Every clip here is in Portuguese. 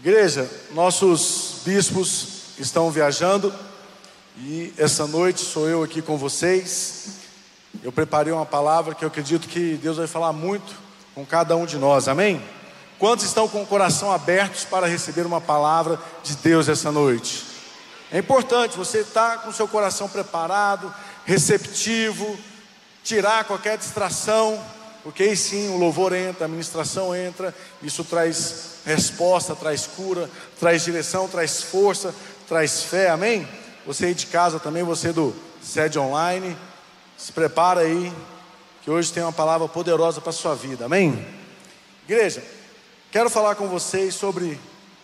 Igreja, nossos bispos estão viajando e essa noite sou eu aqui com vocês. Eu preparei uma palavra que eu acredito que Deus vai falar muito com cada um de nós, amém? Quantos estão com o coração abertos para receber uma palavra de Deus essa noite? É importante você estar com o seu coração preparado, receptivo, tirar qualquer distração porque aí sim o louvor entra, a ministração entra, isso traz resposta, traz cura, traz direção, traz força, traz fé, amém? Você aí de casa também, você do sede online, se prepara aí, que hoje tem uma palavra poderosa para a sua vida, amém? Igreja, quero falar com vocês sobre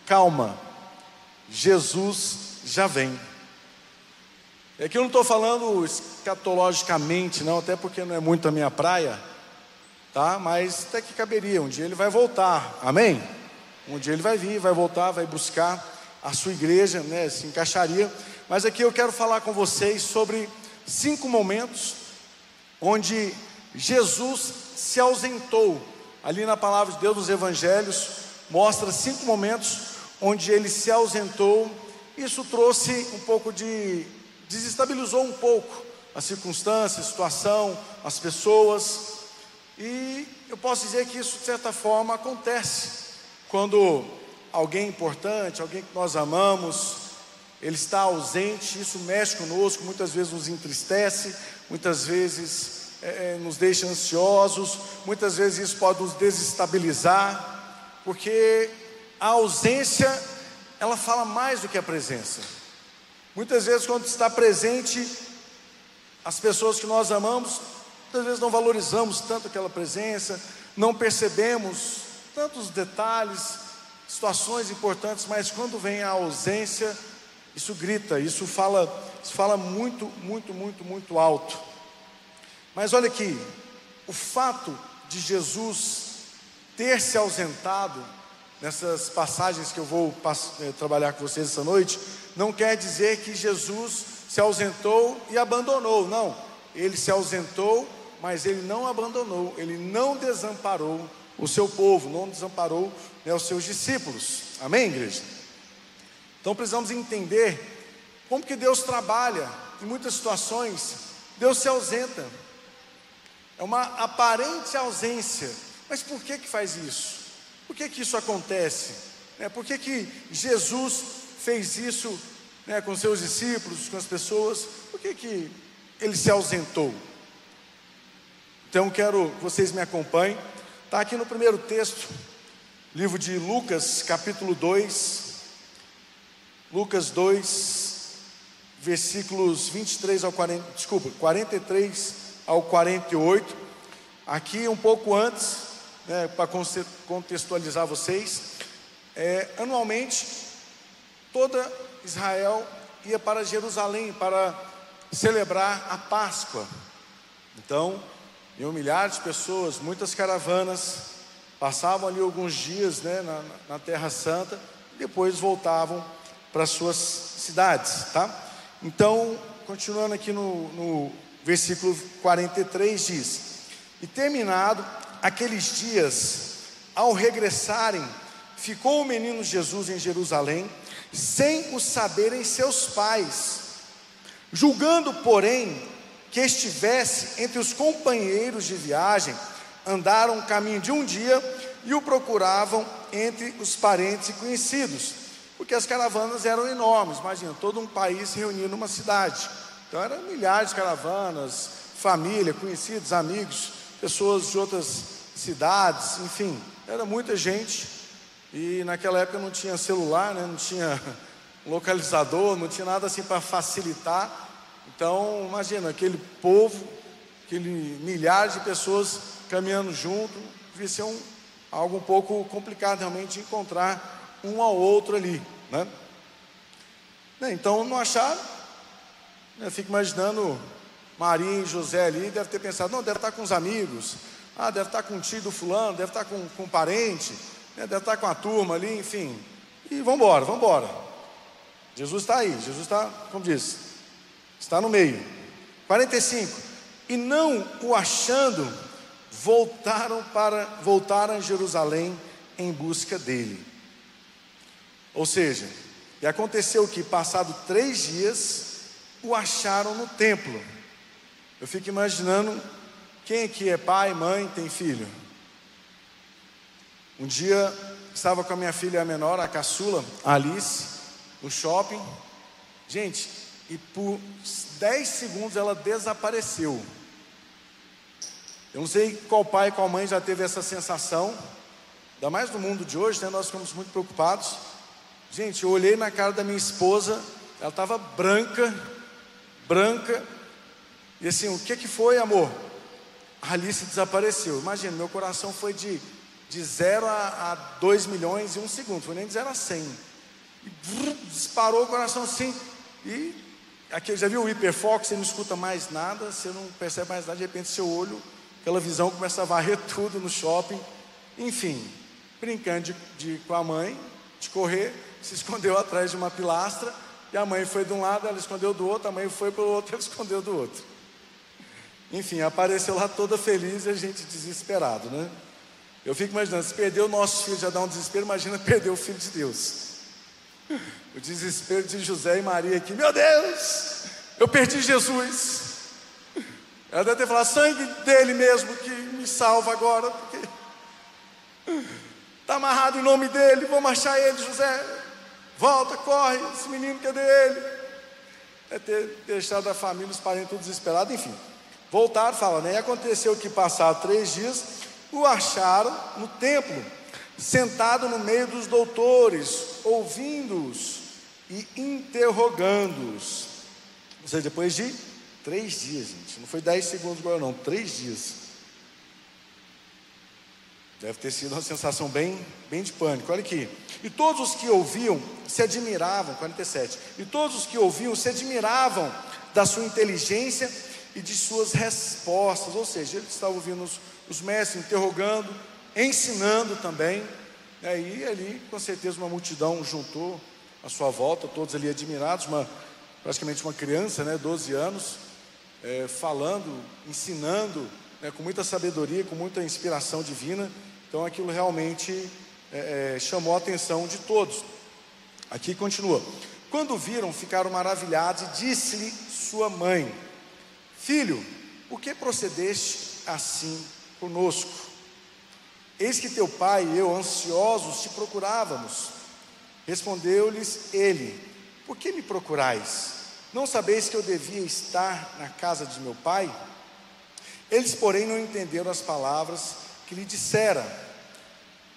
calma, Jesus já vem. Aqui eu não estou falando escatologicamente, não, até porque não é muito a minha praia tá? Mas até que caberia, um dia ele vai voltar, amém? Um dia ele vai vir, vai voltar, vai buscar a sua igreja, né? Se encaixaria. Mas aqui eu quero falar com vocês sobre cinco momentos onde Jesus se ausentou. Ali na palavra de Deus, nos evangelhos, mostra cinco momentos onde ele se ausentou. Isso trouxe um pouco de desestabilizou um pouco a circunstância, a situação, as pessoas. E eu posso dizer que isso, de certa forma, acontece quando alguém importante, alguém que nós amamos, ele está ausente, isso mexe conosco, muitas vezes nos entristece, muitas vezes é, é nos deixa ansiosos, muitas vezes isso pode nos desestabilizar, porque a ausência, ela fala mais do que a presença. Muitas vezes, quando está presente, as pessoas que nós amamos Muitas vezes não valorizamos tanto aquela presença, não percebemos tantos detalhes, situações importantes, mas quando vem a ausência, isso grita, isso fala, isso fala muito, muito, muito, muito alto. Mas olha aqui, o fato de Jesus ter se ausentado nessas passagens que eu vou eh, trabalhar com vocês essa noite, não quer dizer que Jesus se ausentou e abandonou, não. Ele se ausentou mas ele não abandonou, ele não desamparou o seu povo, não desamparou né, os seus discípulos. Amém, igreja? Então precisamos entender como que Deus trabalha. Em muitas situações, Deus se ausenta. É uma aparente ausência. Mas por que que faz isso? Por que que isso acontece? É, por que que Jesus fez isso né, com seus discípulos, com as pessoas? Por que que ele se ausentou? Então quero que vocês me acompanhem. Está aqui no primeiro texto, livro de Lucas, capítulo 2. Lucas 2, versículos 23 ao 40, desculpa, 43 ao 48. Aqui um pouco antes, né, para contextualizar vocês, é, anualmente toda Israel ia para Jerusalém para celebrar a Páscoa. Então, Iam milhares de pessoas, muitas caravanas, passavam ali alguns dias né, na, na Terra Santa, e depois voltavam para suas cidades, tá? Então, continuando aqui no, no versículo 43, diz: E terminado aqueles dias, ao regressarem, ficou o menino Jesus em Jerusalém, sem o saberem seus pais. Julgando, porém, que estivesse entre os companheiros de viagem, andaram o caminho de um dia e o procuravam entre os parentes e conhecidos, porque as caravanas eram enormes, imagina, todo um país se reunia numa cidade, então eram milhares de caravanas, família, conhecidos, amigos, pessoas de outras cidades, enfim, era muita gente, e naquela época não tinha celular, né, não tinha localizador, não tinha nada assim para facilitar, então, imagina, aquele povo, aquele milhares de pessoas caminhando junto, devia ser um, algo um pouco complicado realmente encontrar um ao outro ali, né? né então, não acharam, né? fico imaginando Maria e José ali, deve ter pensado, não, deve estar com os amigos, ah, deve estar com o tio do fulano, deve estar com, com um parente, né? deve estar com a turma ali, enfim, e vamos embora, vamos embora. Jesus está aí, Jesus está, como disse, Está no meio. 45. E não o achando, voltaram para voltaram a Jerusalém em busca dele. Ou seja, e aconteceu que, passado três dias, o acharam no templo. Eu fico imaginando quem aqui é pai, mãe, tem filho. Um dia estava com a minha filha menor, a caçula, a Alice, no shopping. Gente, e por 10 segundos ela desapareceu. Eu não sei qual pai, qual mãe já teve essa sensação, ainda mais no mundo de hoje, né? Nós ficamos muito preocupados. Gente, eu olhei na cara da minha esposa, ela estava branca, branca, e assim, o que que foi, amor? A Alice desapareceu. Imagina, meu coração foi de, de 0 a 2 milhões em um segundo, foi nem de 0 a 100. E disparou o coração assim, e aqui, já viu o hiperfoco? Você não escuta mais nada, você não percebe mais nada, de repente seu olho, aquela visão começa a varrer tudo no shopping. Enfim, brincando de, de, com a mãe, de correr, se escondeu atrás de uma pilastra, e a mãe foi de um lado, ela escondeu do outro, a mãe foi para o outro, ela escondeu do outro. Enfim, apareceu lá toda feliz e a gente desesperado, né? Eu fico imaginando, se perder o nosso filho já dá um desespero, imagina perder o filho de Deus. O desespero de José e Maria aqui, meu Deus, eu perdi Jesus. Ela deve ter falado, sangue dele mesmo que me salva agora, porque está amarrado em nome dele, vamos achar ele, José. Volta, corre, esse menino, cadê ele? É ter deixado a família, os parentes todos desesperados, enfim. Voltaram, fala, né? E aconteceu que passaram três dias, o acharam no templo, sentado no meio dos doutores, ouvindo-os e interrogando-os. Ou seja, depois de três dias, gente. Não foi dez segundos agora, não, três dias. Deve ter sido uma sensação bem, bem de pânico. Olha aqui. E todos os que ouviam se admiravam, 47. E todos os que ouviam se admiravam da sua inteligência e de suas respostas. Ou seja, eles estavam ouvindo os, os mestres interrogando, ensinando também. E aí, ali, com certeza, uma multidão juntou à sua volta, todos ali admirados, uma, praticamente uma criança, né, 12 anos, é, falando, ensinando, né, com muita sabedoria, com muita inspiração divina. Então aquilo realmente é, é, chamou a atenção de todos. Aqui continua. Quando viram, ficaram maravilhados e disse-lhe sua mãe: Filho, por que procedeste assim conosco? Eis que teu pai e eu, ansiosos, te procurávamos. Respondeu-lhes ele: Por que me procurais? Não sabeis que eu devia estar na casa de meu pai? Eles, porém, não entenderam as palavras que lhe dissera.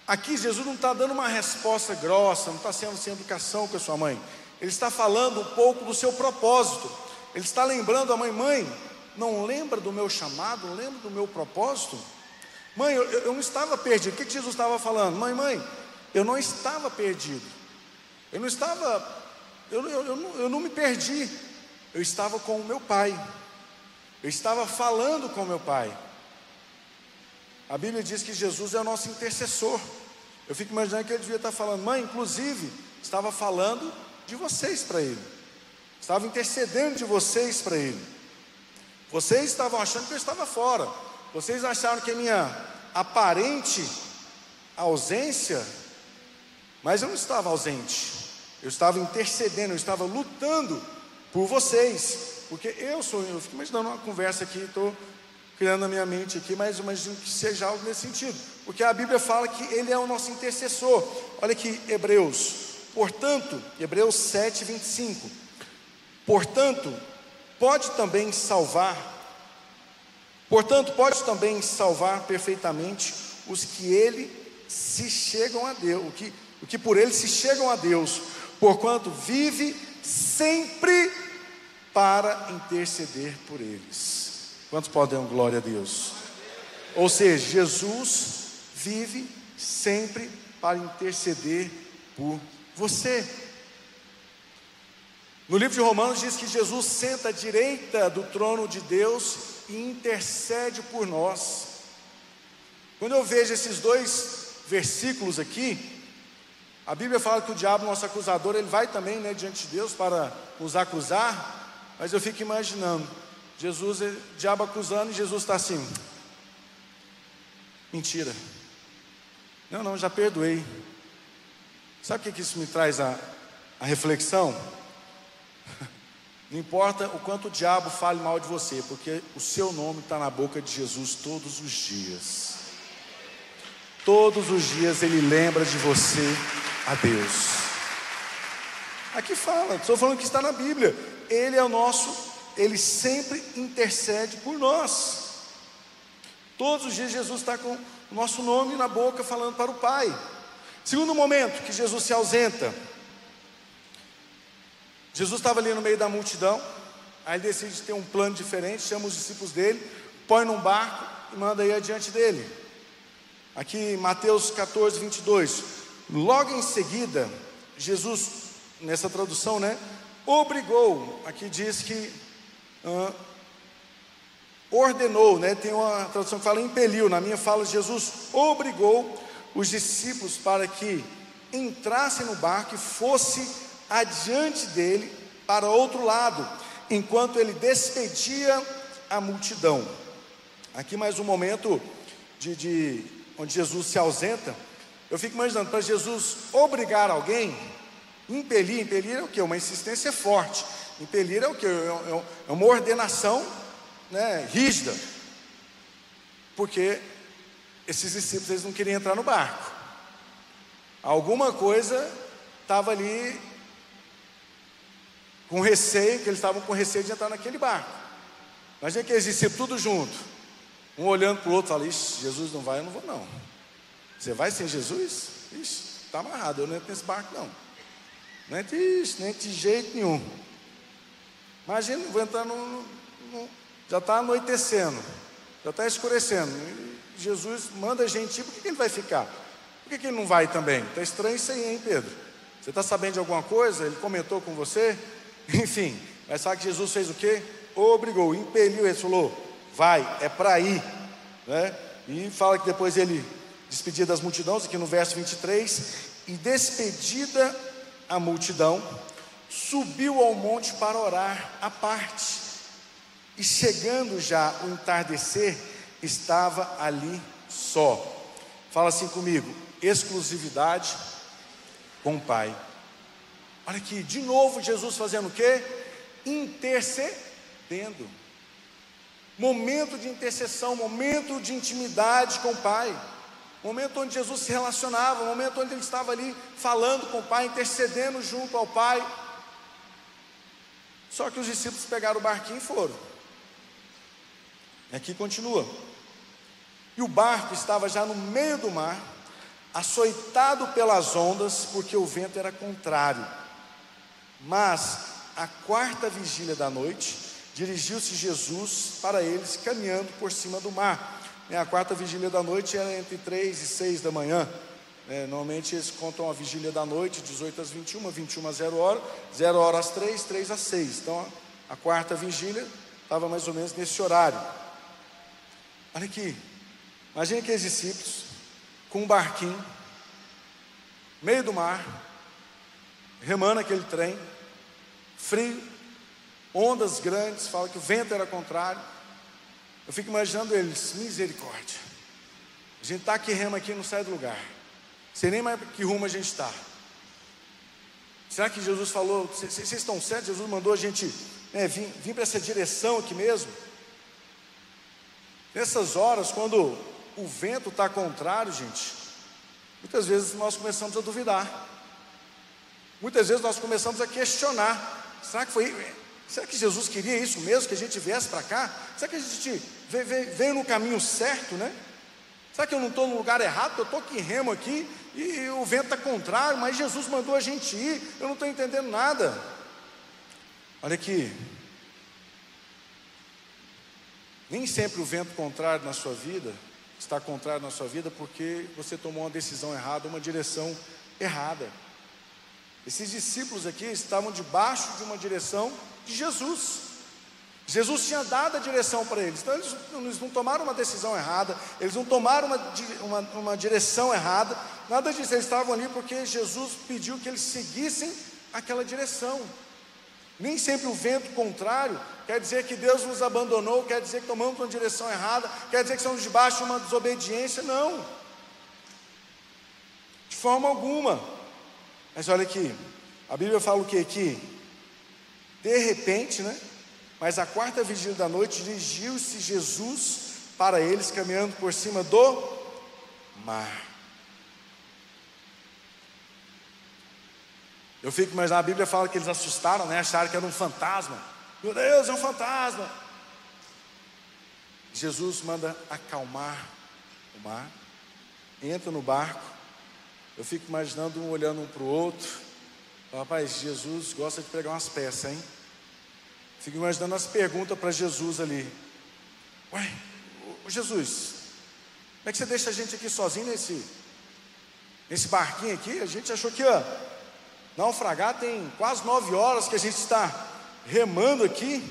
Aqui Jesus não está dando uma resposta grossa, não está sendo sem educação com a sua mãe. Ele está falando um pouco do seu propósito. Ele está lembrando a mãe, mãe, não lembra do meu chamado, não lembra do meu propósito? Mãe, eu, eu não estava perdido. O que, que Jesus estava falando? Mãe, mãe, eu não estava perdido. Eu não estava, eu, eu, eu, não, eu não me perdi. Eu estava com o meu pai. Eu estava falando com o meu pai. A Bíblia diz que Jesus é o nosso intercessor. Eu fico imaginando que ele devia estar falando, mãe, inclusive, estava falando de vocês para ele, estava intercedendo de vocês para ele. Vocês estavam achando que eu estava fora, vocês acharam que a minha aparente ausência, mas eu não estava ausente, eu estava intercedendo, eu estava lutando por vocês, porque eu sou, eu fico imaginando uma conversa aqui, estou criando na minha mente aqui, mas imagino que seja algo nesse sentido, porque a Bíblia fala que Ele é o nosso intercessor. Olha aqui, Hebreus, portanto, Hebreus 7, 25. Portanto, pode também salvar, portanto, pode também salvar perfeitamente os que Ele se chegam a Deus, o que, o que por Ele se chegam a Deus, porquanto vive sempre para interceder por eles. Quantos podem glória a Deus? Ou seja, Jesus vive sempre para interceder por você. No livro de Romanos diz que Jesus senta à direita do trono de Deus e intercede por nós. Quando eu vejo esses dois versículos aqui, a Bíblia fala que o diabo, nosso acusador, ele vai também né, diante de Deus para nos acusar, mas eu fico imaginando, Jesus, o diabo acusando, e Jesus está assim. Mentira. Não, não, já perdoei. Sabe o que isso me traz a, a reflexão? Não importa o quanto o diabo fale mal de você, porque o seu nome está na boca de Jesus todos os dias. Todos os dias ele lembra de você a Deus. Aqui fala, estou falando que está na Bíblia. Ele é o nosso, ele sempre intercede por nós. Todos os dias Jesus está com o nosso nome na boca falando para o Pai. Segundo momento que Jesus se ausenta, Jesus estava ali no meio da multidão, aí decide ter um plano diferente, chama os discípulos dele, põe num barco e manda ir adiante dele. Aqui Mateus 14, 22. Logo em seguida, Jesus, nessa tradução, né, obrigou, aqui diz que ordenou, né, tem uma tradução que fala impeliu, na minha fala, Jesus obrigou os discípulos para que entrassem no barco e fosse adiante dele para outro lado, enquanto ele despedia a multidão. Aqui mais um momento de, de onde Jesus se ausenta. Eu fico imaginando, para Jesus obrigar alguém, impelir, impelir é o que? Uma insistência forte. Impelir é o que? É, é, é uma ordenação né, rígida. Porque esses discípulos eles não queriam entrar no barco. Alguma coisa estava ali com receio, que eles estavam com receio de entrar naquele barco. Imagina aqueles discípulos tudo junto, um olhando para o outro, falando, Ixi, Jesus não vai, eu não vou não. Você vai sem Jesus? Ixi, está amarrado, eu não entro nesse barco não. Nem de jeito nenhum. Imagina, vou entrar no, no já está anoitecendo, já está escurecendo. Jesus manda a gente ir, por que, que ele vai ficar? Por que, que ele não vai também? Está estranho isso aí, hein, Pedro? Você está sabendo de alguma coisa? Ele comentou com você? Enfim, mas sabe que Jesus fez o quê? Obrigou, impeliu, ele falou: vai, é para ir. Né? E fala que depois ele despedia das multidões, aqui no verso 23, e despedida a multidão, subiu ao monte para orar à parte. E chegando já o entardecer, estava ali só. Fala assim comigo: exclusividade com o Pai. Olha aqui, de novo Jesus fazendo o quê? Intercedendo. Momento de intercessão, momento de intimidade com o Pai. Momento onde Jesus se relacionava, momento onde ele estava ali falando com o Pai, intercedendo junto ao Pai. Só que os discípulos pegaram o barquinho e foram. E aqui continua. E o barco estava já no meio do mar, açoitado pelas ondas, porque o vento era contrário. Mas, a quarta vigília da noite, dirigiu-se Jesus para eles, caminhando por cima do mar. A quarta vigília da noite era entre 3 e 6 da manhã. É, normalmente eles contam a vigília da noite, 18 às 21, 21 às 0 hora, 0 hora às 3, 3 às 6. Então a, quarta vigília estava mais ou menos nesse horário. Olha aqui, imagine aqueles discípulos com um barquinho, meio do mar, remando aquele trem, frio, ondas grandes, fala que o vento era contrário. Eu fico imaginando eles, misericórdia. A gente está aqui rema aqui não sai do lugar. Sei nem mais que rumo a gente está. Será que Jesus falou, vocês estão certos? Jesus mandou a gente né, vir, vir para essa direção aqui mesmo? Nessas horas, quando o vento está contrário, gente, muitas vezes nós começamos a duvidar. Muitas vezes nós começamos a questionar: será que foi. Será que Jesus queria isso mesmo, que a gente viesse para cá? Será que a gente veio, no caminho certo, né? Será que eu não estou no lugar errado? Eu estou aqui remo aqui e o vento está contrário, mas Jesus mandou a gente ir, eu não estou entendendo nada. Olha aqui. Nem sempre o vento contrário na sua vida está contrário na sua vida porque você tomou uma decisão errada, uma direção errada. Esses discípulos aqui estavam debaixo de uma direção de Jesus. Jesus tinha dado a direção para eles, então eles, eles, não tomaram uma decisão errada, eles não tomaram uma, uma, uma direção errada, nada disso, eles estavam ali porque Jesus pediu que eles seguissem aquela direção. Nem sempre o vento contrário quer dizer que Deus nos abandonou, quer dizer que tomamos uma direção errada, quer dizer que estamos debaixo de uma desobediência, não, de forma alguma. Mas olha aqui, a Bíblia fala o que aqui? De repente, né? Mas a quarta vigília da noite dirigiu-se Jesus para eles caminhando por cima do mar. Eu fico, mas a Bíblia fala que eles assustaram, né? Acharam que era um fantasma. Meu Deus, é um fantasma. Jesus manda acalmar o mar, entra no barco. Eu fico imaginando um olhando um para o outro. Rapaz, Jesus gosta de pegar umas peças, hein? Fico imaginando as perguntas para Jesus ali. Ué, Jesus, como é que você deixa a gente aqui sozinho nesse, nesse barquinho aqui? A gente achou que ia naufragar, tem quase nove horas que a gente está remando aqui.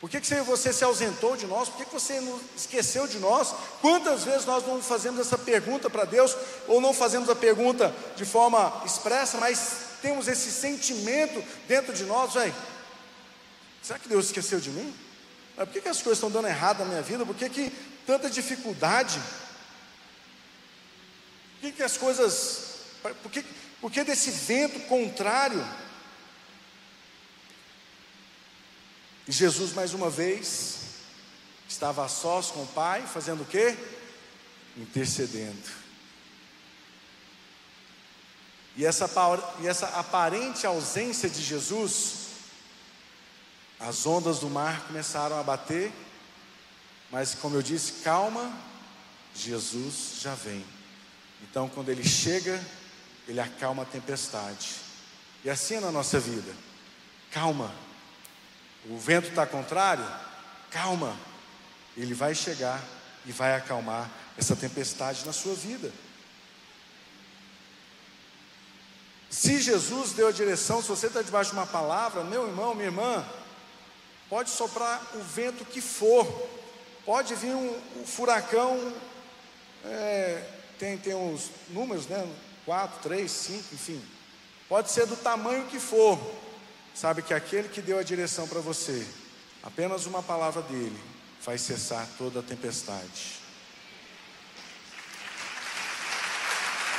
Por que, que você se ausentou de nós? Por que, que você esqueceu de nós? Quantas vezes nós não fazemos essa pergunta para Deus, ou não fazemos a pergunta de forma expressa, mas temos esse sentimento dentro de nós, velho? Será que Deus esqueceu de mim? Por que, que as coisas estão dando errado na minha vida? Por que, que tanta dificuldade? Por que, que as coisas. Por que, por que desse vento contrário? E Jesus, mais uma vez, estava a sós com o Pai, fazendo o quê? Intercedendo. E essa, e essa aparente ausência de Jesus, as ondas do mar começaram a bater, mas como eu disse, calma, Jesus já vem. Então, quando ele chega, ele acalma a tempestade. E assim é na nossa vida. Calma. O vento está contrário? Calma. Ele vai chegar e vai acalmar essa tempestade na sua vida. Se Jesus deu a direção, se você está debaixo de uma palavra, meu irmão, minha irmã, pode soprar o vento que for, pode vir um, um furacão, é, tem, tem uns números, né? Quatro, três, cinco, enfim, pode ser do tamanho que for, sabe que aquele que deu a direção para você, apenas uma palavra dele faz cessar toda a tempestade.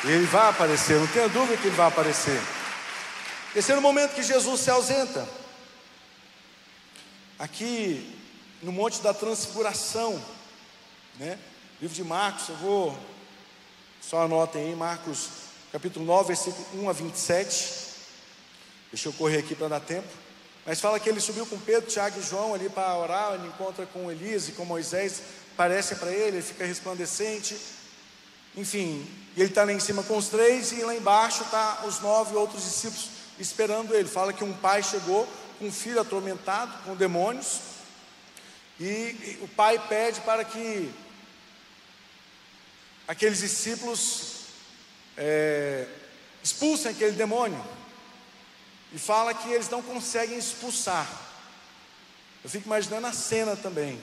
Ele vai aparecer, não tenha dúvida que ele vai aparecer. Terceiro momento que Jesus se ausenta. Aqui no Monte da Transfiguração, né? Livro de Marcos, eu vou, só anotem aí, Marcos capítulo 9, versículo 1 a 27. Deixa eu correr aqui para dar tempo. Mas fala que ele subiu com Pedro, Tiago e João ali para orar, ele encontra com Elias e com Moisés, parece para ele, ele fica resplandecente. Enfim, ele está lá em cima com os três, e lá embaixo está os nove outros discípulos esperando ele. Fala que um pai chegou com um filho atormentado com demônios, e, e o pai pede para que aqueles discípulos é, expulsem aquele demônio, e fala que eles não conseguem expulsar. Eu fico imaginando a cena também.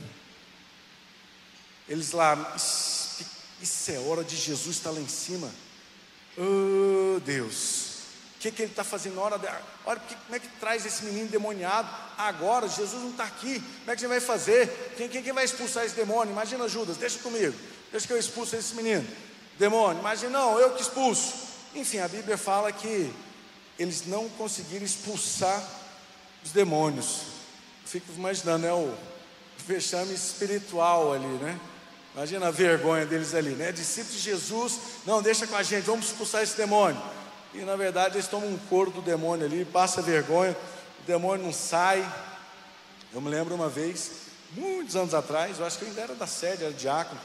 Eles lá, isso é hora de Jesus estar lá em cima. Oh Deus, o que, que ele está fazendo na hora? De, olha, como é que traz esse menino demoniado agora? Jesus não está aqui. Como é que você vai fazer? Quem, quem, quem vai expulsar esse demônio? Imagina Judas, deixa comigo. Deixa que eu expulso esse menino. Demônio, imagina, não, eu que expulso. Enfim, a Bíblia fala que eles não conseguiram expulsar os demônios. Fico imaginando, é o vexame espiritual ali, né? Imagina a vergonha deles ali, né? Discípulos de Jesus, não, deixa com a gente, vamos expulsar esse demônio. E na verdade eles tomam um couro do demônio ali, passa vergonha, o demônio não sai. Eu me lembro uma vez, muitos anos atrás, eu acho que eu ainda era da sede, era diácono.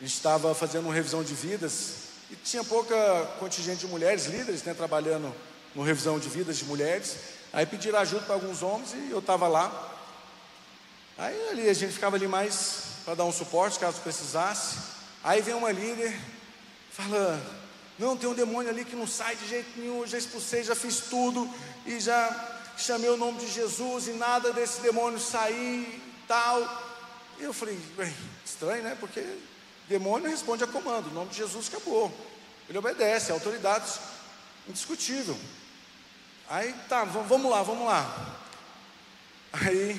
Estava fazendo uma revisão de vidas e tinha pouca contingente de mulheres líderes, né, trabalhando no revisão de vidas de mulheres. Aí pediram ajuda para alguns homens e eu estava lá. Aí ali a gente ficava ali mais para dar um suporte caso precisasse. Aí vem uma líder, fala, não, tem um demônio ali que não sai de jeito nenhum. já expulsei, já fiz tudo e já chamei o nome de Jesus e nada desse demônio sair e tal. E eu falei, bem, estranho, né? Porque demônio responde a comando, o nome de Jesus acabou. Ele obedece, é autoridade indiscutível. Aí tá, vamos lá, vamos lá. Aí,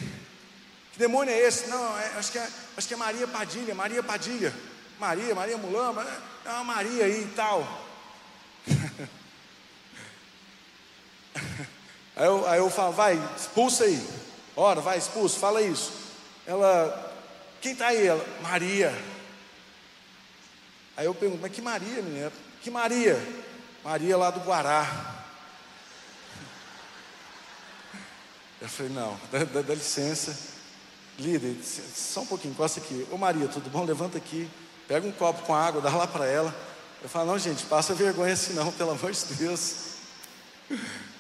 que demônio é esse? Não, é, acho, que é, acho que é Maria Padilha, Maria Padilha. Maria, Maria Mulamba, é uma Maria aí e tal. Aí eu, aí eu falo, vai, expulsa aí. Ora, vai, expulsa, fala isso. Ela, quem está aí? Ela, Maria. Aí eu pergunto, mas que Maria, menina? Que Maria? Maria lá do Guará. Eu falei, não, dá, dá, dá licença. Líder, só um pouquinho, encosta aqui. Ô Maria, tudo bom? Levanta aqui. Pega um copo com água, dá lá para ela. Eu falo, não, gente, passa vergonha assim não, pelo amor de Deus.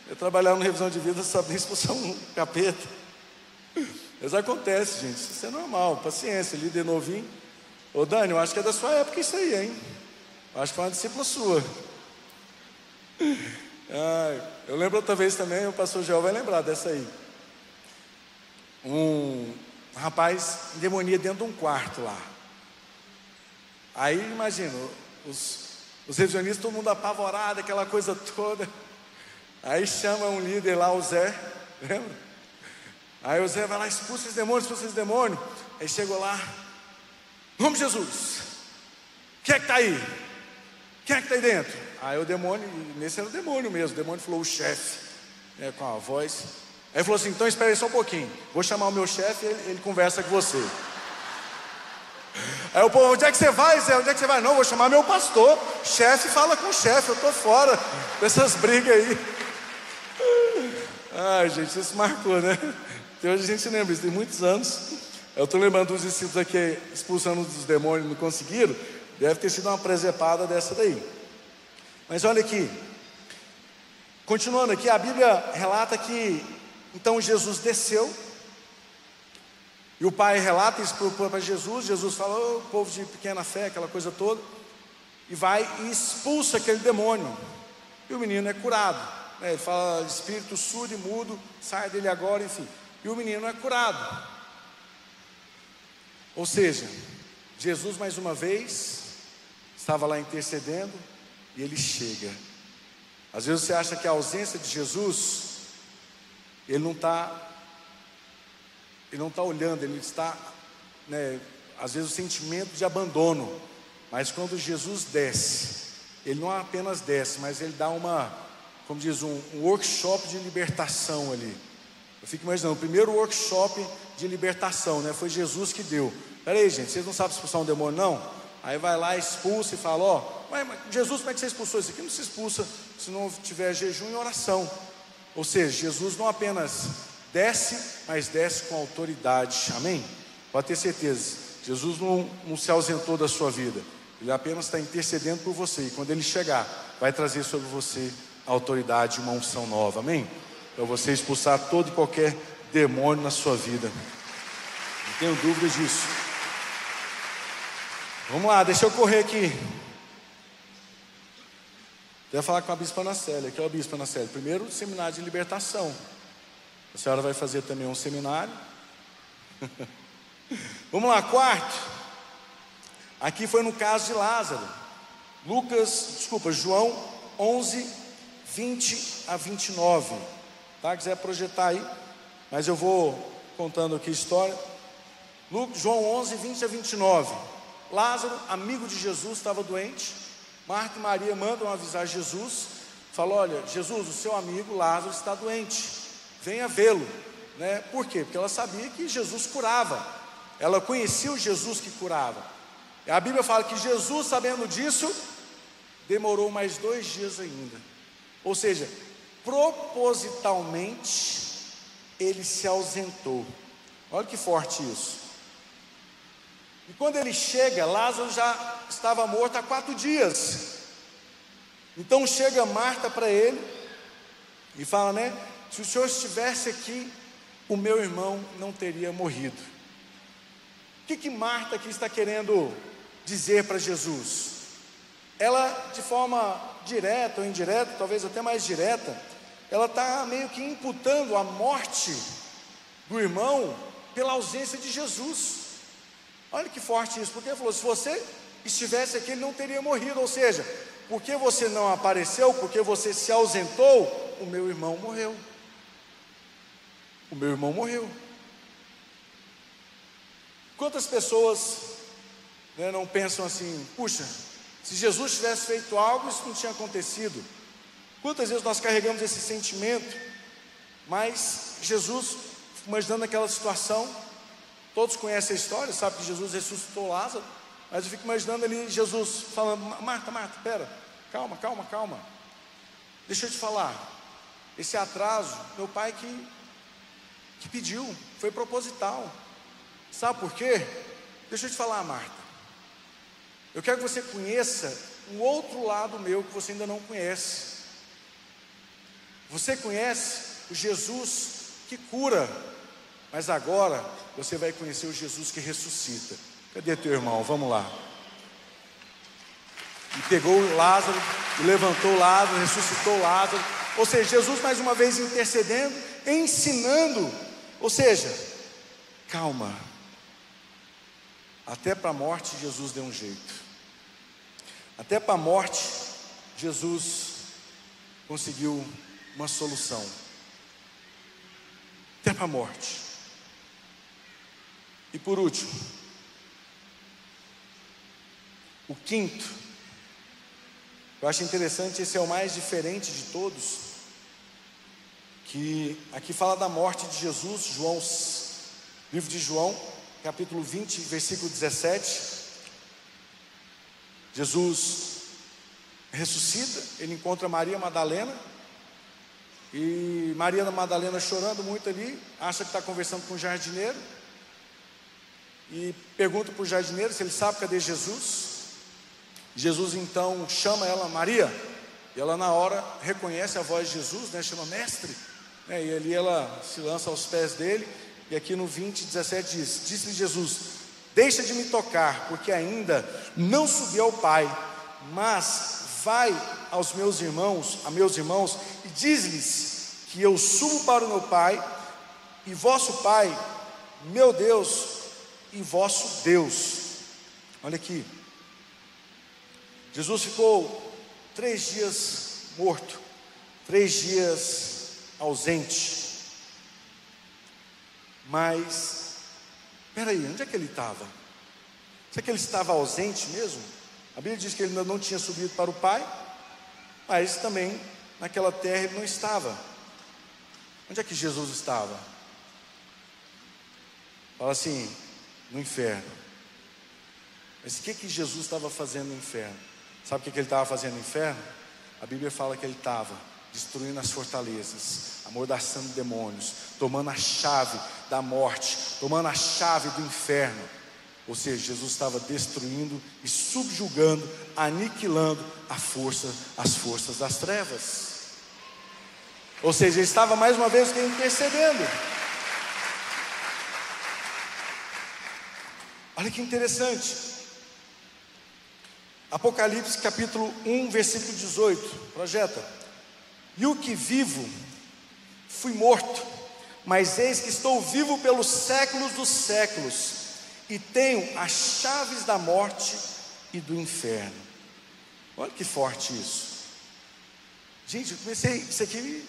Eu trabalhava na revisão de vida, sabia expulsar um capeta. Mas acontece, gente, isso é normal, paciência, líder novinho. Ô Dani, eu acho que é da sua época isso aí, hein? Eu acho que foi uma discípula sua. Ah, eu lembro outra vez também, o pastor Joel vai lembrar dessa aí. Um rapaz demonia dentro de um quarto lá. Aí imagina, os, os revisionistas, todo mundo apavorado, aquela coisa toda. Aí chama um líder lá, o Zé, lembra? Aí o Zé vai lá, expulsa esse demônio, expulsa esse demônio. Aí chegou lá, de Jesus, quem é que está aí? Quem é que está aí dentro? Aí o demônio, nesse era o demônio mesmo, o demônio falou, o chefe, né, com a voz. Aí falou assim: então espere só um pouquinho, vou chamar o meu chefe e ele, ele conversa com você. Aí o povo, onde é que você vai, Zé? Onde é que você vai? Não, vou chamar meu pastor. Chefe fala com o chefe, eu estou fora dessas brigas aí. Ai, gente, isso marcou, né? Hoje a gente lembra isso, tem muitos anos. Eu estou lembrando dos discípulos aqui expulsando os demônios, não conseguiram. Deve ter sido uma presepada dessa daí. Mas olha aqui. Continuando aqui, a Bíblia relata que então Jesus desceu e o pai relata isso para Jesus. Jesus fala, oh, povo de pequena fé, aquela coisa toda. E vai e expulsa aquele demônio. E o menino é curado. Né? Ele fala, espírito surdo e mudo, sai dele agora, enfim. E o menino é curado. Ou seja, Jesus mais uma vez estava lá intercedendo e ele chega. Às vezes você acha que a ausência de Jesus, ele não está ele não está olhando, ele está, né, às vezes, o sentimento de abandono. Mas quando Jesus desce, ele não apenas desce, mas ele dá uma, como diz, um, um workshop de libertação ali. Eu fico imaginando, o primeiro workshop de libertação, né? Foi Jesus que deu. Peraí, gente, vocês não sabem expulsar um demônio, não? Aí vai lá, expulsa e fala: Ó, mas Jesus, como é que você expulsou isso aqui? Não se expulsa se não tiver jejum e oração. Ou seja, Jesus não apenas desce, mas desce com autoridade. Amém? Pode ter certeza. Jesus não, não se ausentou da sua vida. Ele apenas está intercedendo por você. E quando ele chegar, vai trazer sobre você a autoridade, uma unção nova. Amém? Para você expulsar todo e qualquer demônio na sua vida. Não tenho dúvidas disso. Vamos lá, deixa eu correr aqui. Quero falar com a Bispa Anacélia. Aqui é a Bispa Anacélia. Primeiro, seminário de libertação. A senhora vai fazer também um seminário. Vamos lá, quarto. Aqui foi no caso de Lázaro. Lucas, desculpa, João 11, 20 a 29. Tá? Quiser projetar aí, mas eu vou contando aqui a história. Lucas, João 11, 20 a 29. Lázaro, amigo de Jesus, estava doente. Marta e Maria mandam avisar Jesus. Falou: Olha, Jesus, o seu amigo Lázaro está doente venha vê-lo. Né? Por quê? Porque ela sabia que Jesus curava. Ela conhecia o Jesus que curava. E a Bíblia fala que Jesus, sabendo disso, demorou mais dois dias ainda. Ou seja, propositalmente ele se ausentou. Olha que forte isso. E quando ele chega, Lázaro já estava morto há quatro dias. Então chega Marta para ele e fala, né? Se o Senhor estivesse aqui, o meu irmão não teria morrido. O que, que Marta aqui está querendo dizer para Jesus? Ela, de forma direta ou indireta, talvez até mais direta, ela está meio que imputando a morte do irmão pela ausência de Jesus. Olha que forte isso, porque ele falou: se você estivesse aqui, ele não teria morrido. Ou seja, porque você não apareceu, porque você se ausentou, o meu irmão morreu o meu irmão morreu. Quantas pessoas né, não pensam assim, puxa, se Jesus tivesse feito algo, isso não tinha acontecido. Quantas vezes nós carregamos esse sentimento Mas Jesus, imaginando aquela situação, todos conhecem a história, sabe que Jesus ressuscitou Lázaro, mas eu fico imaginando ali Jesus falando: Marta, Marta, pera, calma, calma, calma. Deixa eu te falar, esse atraso, meu pai que, que pediu, foi proposital. Sabe por quê? Deixa eu te falar, Marta. Eu quero que você conheça um outro lado meu que você ainda não conhece. Você conhece o Jesus que cura, mas agora você vai conhecer o Jesus que ressuscita. Cadê teu irmão? Vamos lá. E pegou Lázaro, e levantou Lázaro, ressuscitou Lázaro. Ou seja, Jesus mais uma vez intercedendo, ensinando. Ou seja, calma. Até para a morte Jesus deu um jeito. Até para a morte Jesus conseguiu uma solução. Até para a morte. E por último, o quinto, eu acho interessante, esse é o mais diferente de todos, que aqui fala da morte de Jesus, João, livro de João, capítulo 20, versículo 17. Jesus ressuscita, ele encontra Maria Madalena, e Maria Madalena chorando muito ali, acha que está conversando com o jardineiro, e pergunta para o jardineiro se ele sabe cadê Jesus. Jesus então chama ela, Maria, e ela na hora reconhece a voz de Jesus, né, chama mestre, né, e ali ela se lança aos pés dele, e aqui no 20, 17 diz: Disse-lhe Jesus: Deixa de me tocar, porque ainda não subi ao Pai, mas vai aos meus irmãos, a meus irmãos, e diz-lhes que eu subo para o meu Pai, e vosso Pai, meu Deus, e vosso Deus. Olha aqui. Jesus ficou três dias morto, três dias ausente. Mas, peraí, onde é que ele estava? Será que ele estava ausente mesmo? A Bíblia diz que ele ainda não tinha subido para o Pai, mas também naquela terra ele não estava. Onde é que Jesus estava? Fala assim, no inferno. Mas o que, que Jesus estava fazendo no inferno? Sabe o que, que ele estava fazendo no inferno? A Bíblia fala que ele estava destruindo as fortalezas, amordaçando demônios, tomando a chave da morte, tomando a chave do inferno. Ou seja, Jesus estava destruindo e subjugando, aniquilando a força, as forças das trevas. Ou seja, ele estava mais uma vez intercedendo. Olha que interessante. Apocalipse capítulo 1, versículo 18. Projeta. E o que vivo, fui morto, mas eis que estou vivo pelos séculos dos séculos, e tenho as chaves da morte e do inferno. Olha que forte isso. Gente, eu comecei, isso aqui,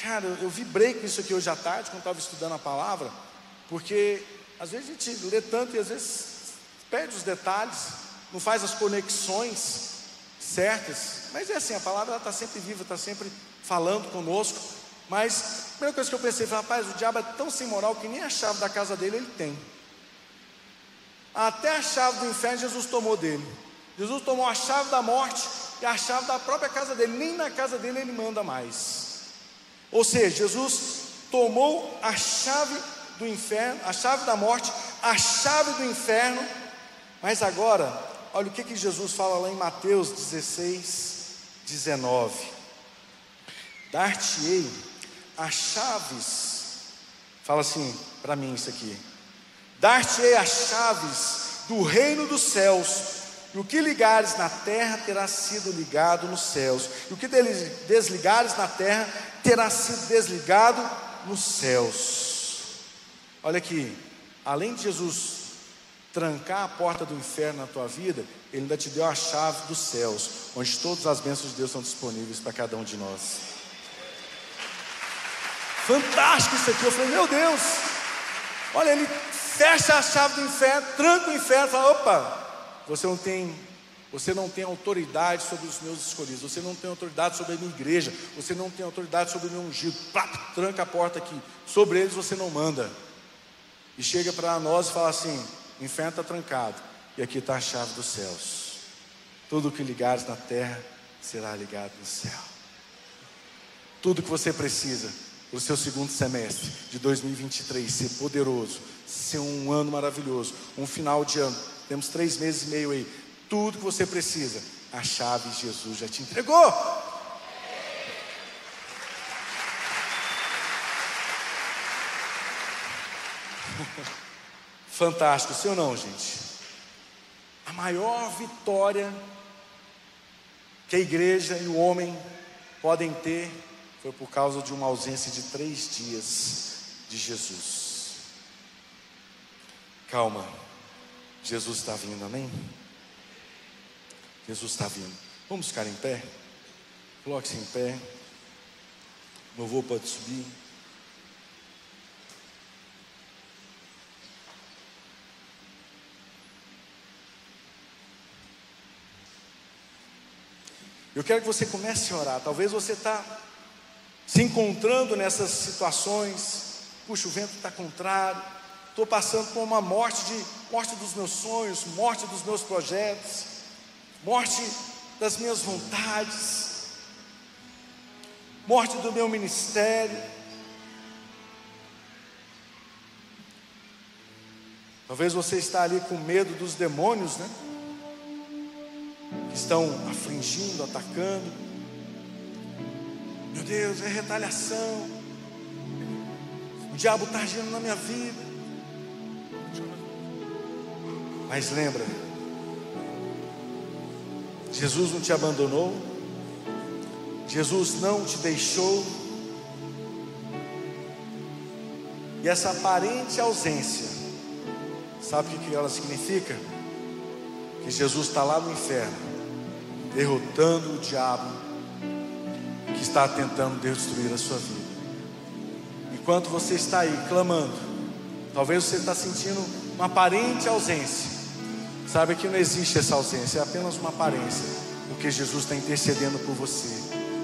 cara, eu vibrei com isso aqui hoje à tarde, quando estava estudando a palavra, porque às vezes a gente lê tanto e às vezes perde os detalhes, não faz as conexões certas, mas é assim, a palavra está sempre viva, está sempre falando conosco. Mas a primeira coisa que eu pensei foi, rapaz, o diabo é tão sem moral que nem a chave da casa dele ele tem. Até a chave do inferno Jesus tomou dele. Jesus tomou a chave da morte e a chave da própria casa dele. Nem na casa dele ele manda mais. Ou seja, Jesus tomou a chave do inferno, a chave da morte, a chave do inferno. Mas agora, olha o que, que Jesus fala lá em Mateus 16, 19: Dar-te-ei as chaves, fala assim para mim isso aqui: Dar-te-ei as chaves do reino dos céus, e o que ligares na terra terá sido ligado nos céus, e o que desligares na terra terá sido desligado nos céus. Olha aqui, além de Jesus trancar a porta do inferno na tua vida, Ele ainda te deu a chave dos céus, onde todas as bênçãos de Deus são disponíveis para cada um de nós. Fantástico isso aqui. Eu falei, meu Deus, olha, Ele fecha a chave do inferno, tranca o inferno, fala: opa, você não tem Você não tem autoridade sobre os meus escolhidos. Você não tem autoridade sobre a minha igreja. Você não tem autoridade sobre o meu ungido. Plap, tranca a porta aqui. Sobre eles você não manda. E chega para nós e fala assim: inferno está trancado. E aqui está a chave dos céus. Tudo que ligares na terra será ligado no céu. Tudo que você precisa para o seu segundo semestre de 2023 ser poderoso, ser um ano maravilhoso, um final de ano. Temos três meses e meio aí. Tudo que você precisa, a chave Jesus já te entregou. Fantástico, sim ou não, gente? A maior vitória que a igreja e o homem podem ter foi por causa de uma ausência de três dias de Jesus. Calma, Jesus está vindo, amém? Jesus está vindo. Vamos ficar em pé? Coloque-se em pé. O louvor pode subir. Eu quero que você comece a orar. Talvez você está se encontrando nessas situações. Puxa, o vento está contrário. Estou passando por uma morte de morte dos meus sonhos, morte dos meus projetos, morte das minhas vontades, morte do meu ministério. Talvez você está ali com medo dos demônios, né? Que estão afligindo, atacando. Meu Deus, é retaliação. O diabo está agindo na minha vida. Mas lembra, Jesus não te abandonou, Jesus não te deixou, e essa aparente ausência, sabe o que ela significa? Que Jesus está lá no inferno, derrotando o diabo que está tentando destruir a sua vida. Enquanto você está aí clamando, talvez você está sentindo uma aparente ausência. Sabe que não existe essa ausência, é apenas uma aparência, porque Jesus está intercedendo por você,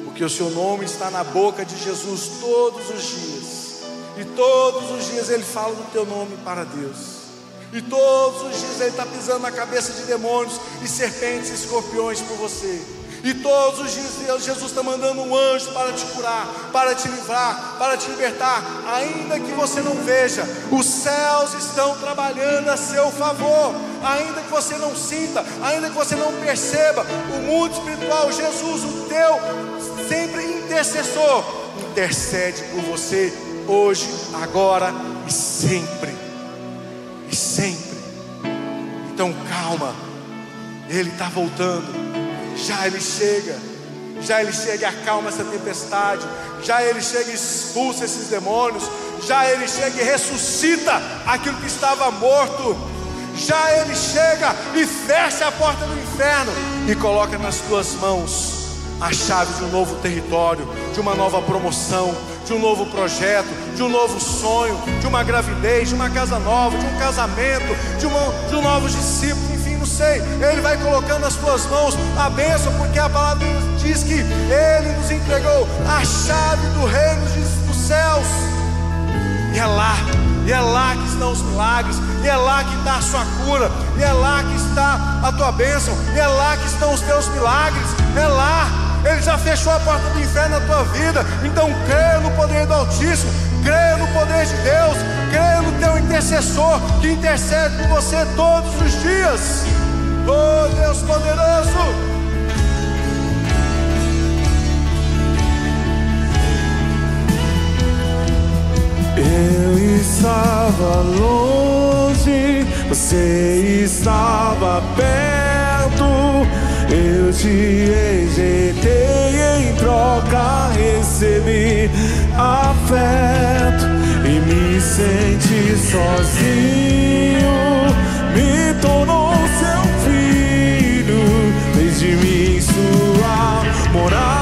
porque o seu nome está na boca de Jesus todos os dias, e todos os dias Ele fala do teu nome para Deus. E todos os dias Ele está pisando na cabeça de demônios e serpentes e escorpiões por você. E todos os dias Jesus está mandando um anjo para te curar, para te livrar, para te libertar, ainda que você não veja, os céus estão trabalhando a seu favor, ainda que você não sinta, ainda que você não perceba, o mundo espiritual, Jesus, o teu sempre intercessor, intercede por você hoje, agora e sempre. E sempre. Então calma, Ele está voltando já Ele chega, já Ele chega e acalma essa tempestade, já Ele chega e expulsa esses demônios, já Ele chega e ressuscita aquilo que estava morto, já Ele chega e fecha a porta do inferno e coloca nas tuas mãos a chave de um novo território, de uma nova promoção, de um novo projeto, de um novo sonho, de uma gravidez, de uma casa nova, de um casamento, de, de um novo discípulo sei. Ele vai colocando nas tuas mãos a bênção, porque a palavra diz que Ele nos entregou a chave do reino dos céus. E é lá, e é lá que estão os milagres, e é lá que está a sua cura, e é lá que está a tua bênção, e é lá que estão os teus milagres, é lá. Ele já fechou a porta do inferno na tua vida. Então creia no poder do Altíssimo, creia no poder de Deus, creia no teu intercessor que intercede por você todos os dias. Oh Deus poderoso. Eu estava longe, você estava perto. Eu te rejeitei em troca, recebi afeto e me senti sozinho. Sua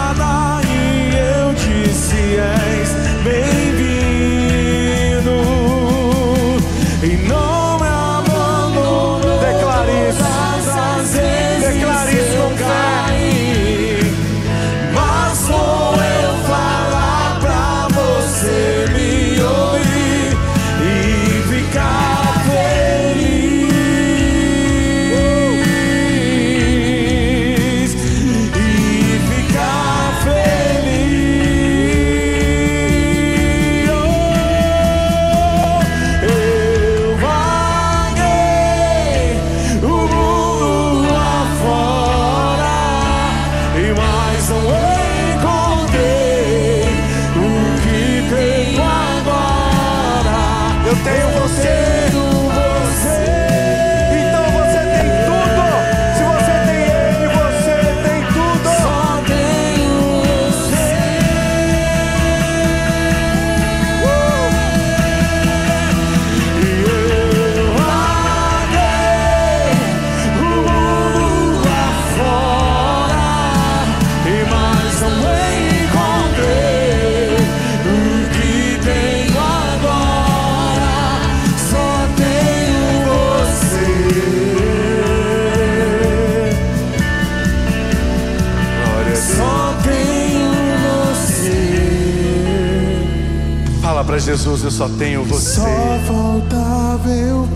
Jesus: Eu só tenho você. Só faltava eu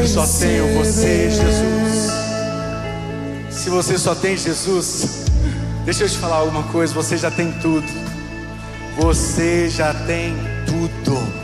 Eu só tenho você, Jesus. Se você só tem Jesus, deixa eu te falar alguma coisa: você já tem tudo. Você já tem tudo.